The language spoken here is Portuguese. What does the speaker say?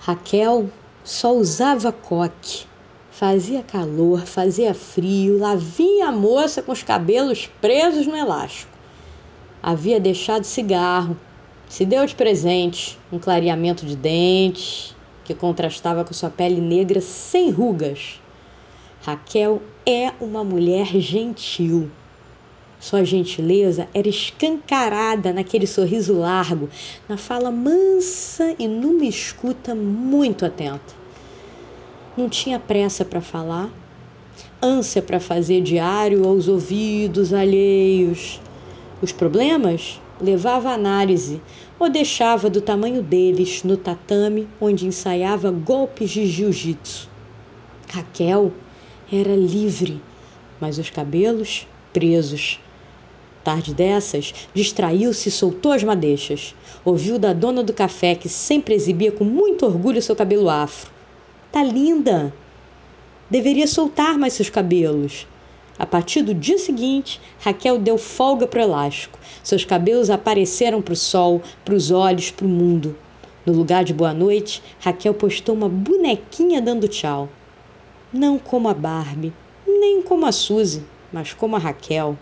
Raquel só usava coque. Fazia calor, fazia frio, lá vinha a moça com os cabelos presos no elástico. Havia deixado cigarro, se deu de presente um clareamento de dentes que contrastava com sua pele negra sem rugas. Raquel é uma mulher gentil. Sua gentileza era escancarada naquele sorriso largo, na fala mansa e numa escuta muito atenta. Não tinha pressa para falar, ânsia para fazer diário aos ouvidos alheios. Os problemas levava à análise ou deixava do tamanho deles no tatame onde ensaiava golpes de jiu-jitsu. Raquel era livre, mas os cabelos presos Tarde dessas, distraiu-se e soltou as madeixas. Ouviu da dona do café, que sempre exibia com muito orgulho seu cabelo afro. Tá linda! Deveria soltar mais seus cabelos. A partir do dia seguinte, Raquel deu folga para o elástico. Seus cabelos apareceram para o sol, para os olhos, para o mundo. No lugar de boa noite, Raquel postou uma bonequinha dando tchau. Não como a Barbie, nem como a Suzy, mas como a Raquel.